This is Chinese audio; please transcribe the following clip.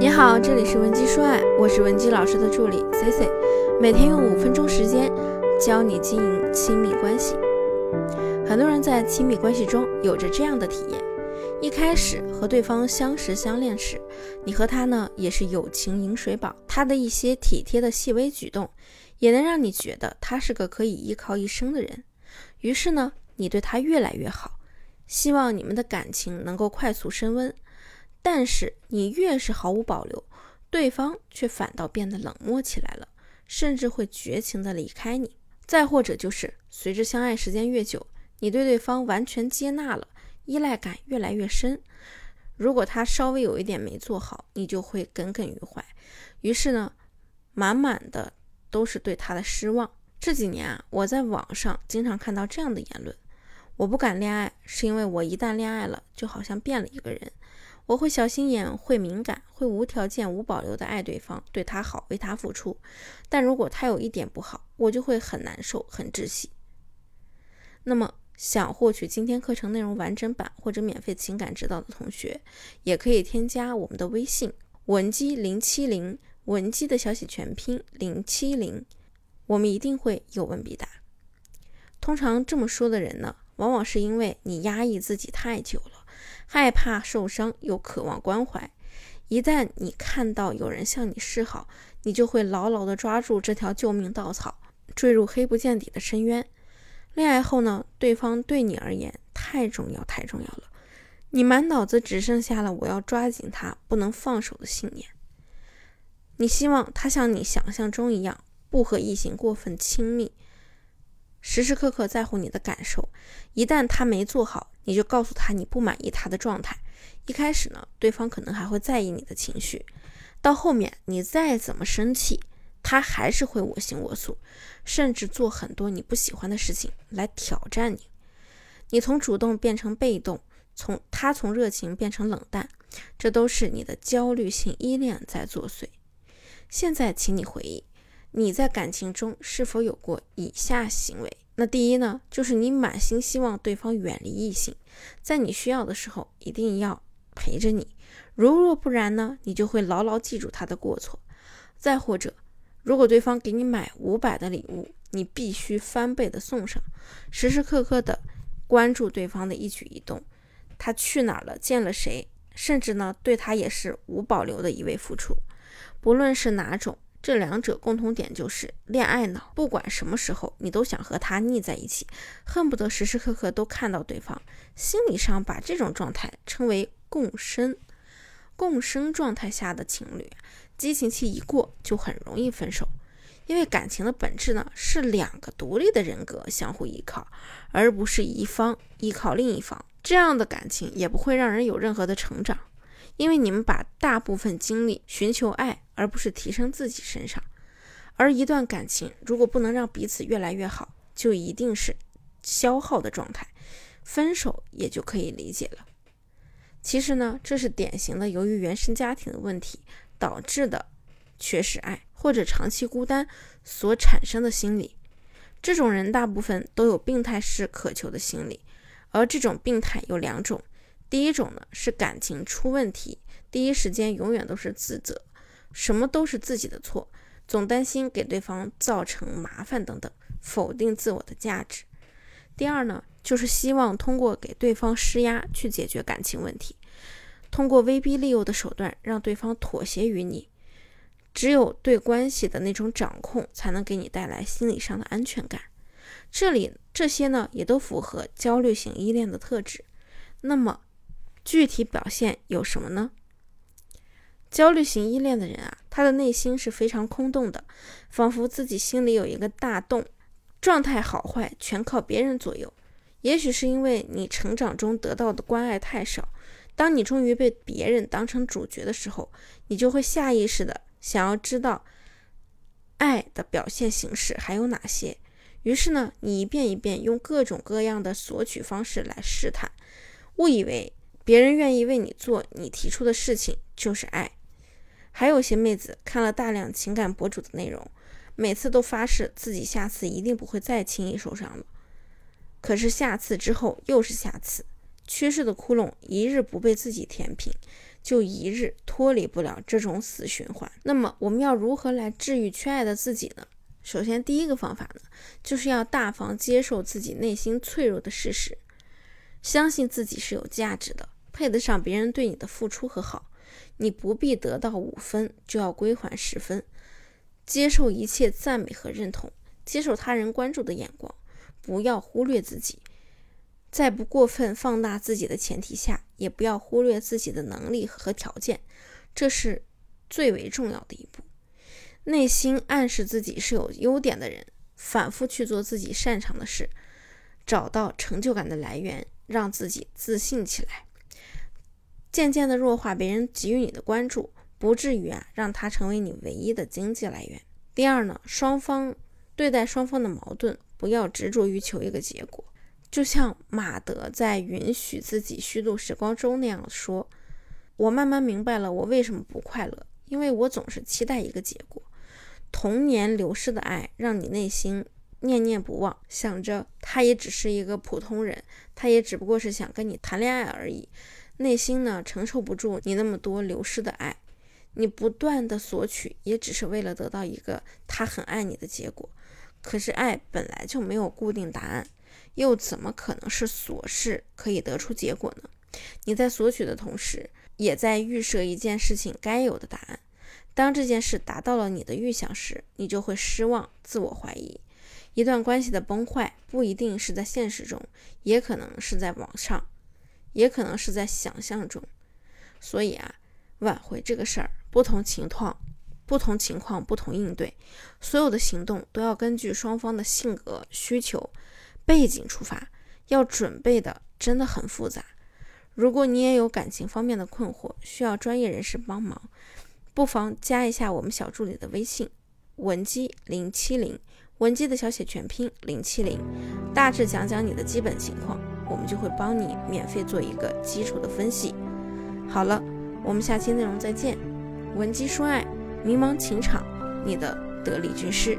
你好，这里是文姬说爱，我是文姬老师的助理 C C，每天用五分钟时间教你经营亲密关系。很多人在亲密关系中有着这样的体验：一开始和对方相识相恋时，你和他呢也是友情饮水饱，他的一些体贴的细微举动，也能让你觉得他是个可以依靠一生的人。于是呢，你对他越来越好，希望你们的感情能够快速升温。但是你越是毫无保留，对方却反倒变得冷漠起来了，甚至会绝情的离开你。再或者就是随着相爱时间越久，你对对方完全接纳了，依赖感越来越深。如果他稍微有一点没做好，你就会耿耿于怀，于是呢，满满的都是对他的失望。这几年啊，我在网上经常看到这样的言论：我不敢恋爱，是因为我一旦恋爱了，就好像变了一个人。我会小心眼，会敏感，会无条件、无保留的爱对方，对他好，为他付出。但如果他有一点不好，我就会很难受，很窒息。那么，想获取今天课程内容完整版或者免费情感指导的同学，也可以添加我们的微信文姬零七零，文姬的小写全拼零七零，我们一定会有问必答。通常这么说的人呢，往往是因为你压抑自己太久了。害怕受伤又渴望关怀，一旦你看到有人向你示好，你就会牢牢地抓住这条救命稻草，坠入黑不见底的深渊。恋爱后呢，对方对你而言太重要太重要了，你满脑子只剩下了我要抓紧他不能放手的信念。你希望他像你想象中一样，不和异性过分亲密。时时刻刻在乎你的感受，一旦他没做好，你就告诉他你不满意他的状态。一开始呢，对方可能还会在意你的情绪，到后面你再怎么生气，他还是会我行我素，甚至做很多你不喜欢的事情来挑战你。你从主动变成被动，从他从热情变成冷淡，这都是你的焦虑性依恋在作祟。现在，请你回忆。你在感情中是否有过以下行为？那第一呢，就是你满心希望对方远离异性，在你需要的时候一定要陪着你。如若不然呢，你就会牢牢记住他的过错。再或者，如果对方给你买五百的礼物，你必须翻倍的送上，时时刻刻的关注对方的一举一动，他去哪儿了，见了谁，甚至呢，对他也是无保留的一味付出，不论是哪种。这两者共同点就是恋爱脑，不管什么时候你都想和他腻在一起，恨不得时时刻刻都看到对方。心理上把这种状态称为共生。共生状态下的情侣，激情期一过就很容易分手，因为感情的本质呢是两个独立的人格相互依靠，而不是一方依靠另一方。这样的感情也不会让人有任何的成长。因为你们把大部分精力寻求爱，而不是提升自己身上。而一段感情如果不能让彼此越来越好，就一定是消耗的状态，分手也就可以理解了。其实呢，这是典型的由于原生家庭的问题导致的缺失爱或者长期孤单所产生的心理。这种人大部分都有病态式渴求的心理，而这种病态有两种。第一种呢是感情出问题，第一时间永远都是自责，什么都是自己的错，总担心给对方造成麻烦等等，否定自我的价值。第二呢就是希望通过给对方施压去解决感情问题，通过威逼利诱的手段让对方妥协于你。只有对关系的那种掌控，才能给你带来心理上的安全感。这里这些呢也都符合焦虑型依恋的特质。那么。具体表现有什么呢？焦虑型依恋的人啊，他的内心是非常空洞的，仿佛自己心里有一个大洞，状态好坏全靠别人左右。也许是因为你成长中得到的关爱太少，当你终于被别人当成主角的时候，你就会下意识的想要知道爱的表现形式还有哪些。于是呢，你一遍一遍用各种各样的索取方式来试探，误以为。别人愿意为你做你提出的事情就是爱。还有些妹子看了大量情感博主的内容，每次都发誓自己下次一定不会再轻易受伤了。可是下次之后又是下次，缺失的窟窿一日不被自己填平，就一日脱离不了这种死循环。那么，我们要如何来治愈缺爱的自己呢？首先，第一个方法呢，就是要大方接受自己内心脆弱的事实，相信自己是有价值的，配得上别人对你的付出和好。你不必得到五分就要归还十分，接受一切赞美和认同，接受他人关注的眼光，不要忽略自己。在不过分放大自己的前提下，也不要忽略自己的能力和条件，这是最为重要的一步。内心暗示自己是有优点的人，反复去做自己擅长的事，找到成就感的来源，让自己自信起来。渐渐的弱化别人给予你的关注，不至于啊让他成为你唯一的经济来源。第二呢，双方对待双方的矛盾，不要执着于求一个结果。就像马德在《允许自己虚度时光》中那样说：“我慢慢明白了我为什么不快乐，因为我总是期待一个结果。童年流失的爱让你内心念念不忘，想着他也只是一个普通人，他也只不过是想跟你谈恋爱而已。内心呢承受不住你那么多流失的爱，你不断的索取，也只是为了得到一个他很爱你的结果。可是爱本来就没有固定答案。”又怎么可能是琐事可以得出结果呢？你在索取的同时，也在预设一件事情该有的答案。当这件事达到了你的预想时，你就会失望、自我怀疑。一段关系的崩坏不一定是在现实中，也可能是在网上，也可能是在想象中。所以啊，挽回这个事儿，不同情况、不同情况不同应对，所有的行动都要根据双方的性格需求。背景出发，要准备的真的很复杂。如果你也有感情方面的困惑，需要专业人士帮忙，不妨加一下我们小助理的微信文姬零七零，文姬的小写全拼零七零，大致讲讲你的基本情况，我们就会帮你免费做一个基础的分析。好了，我们下期内容再见。文姬说爱，迷茫情场，你的得力军师。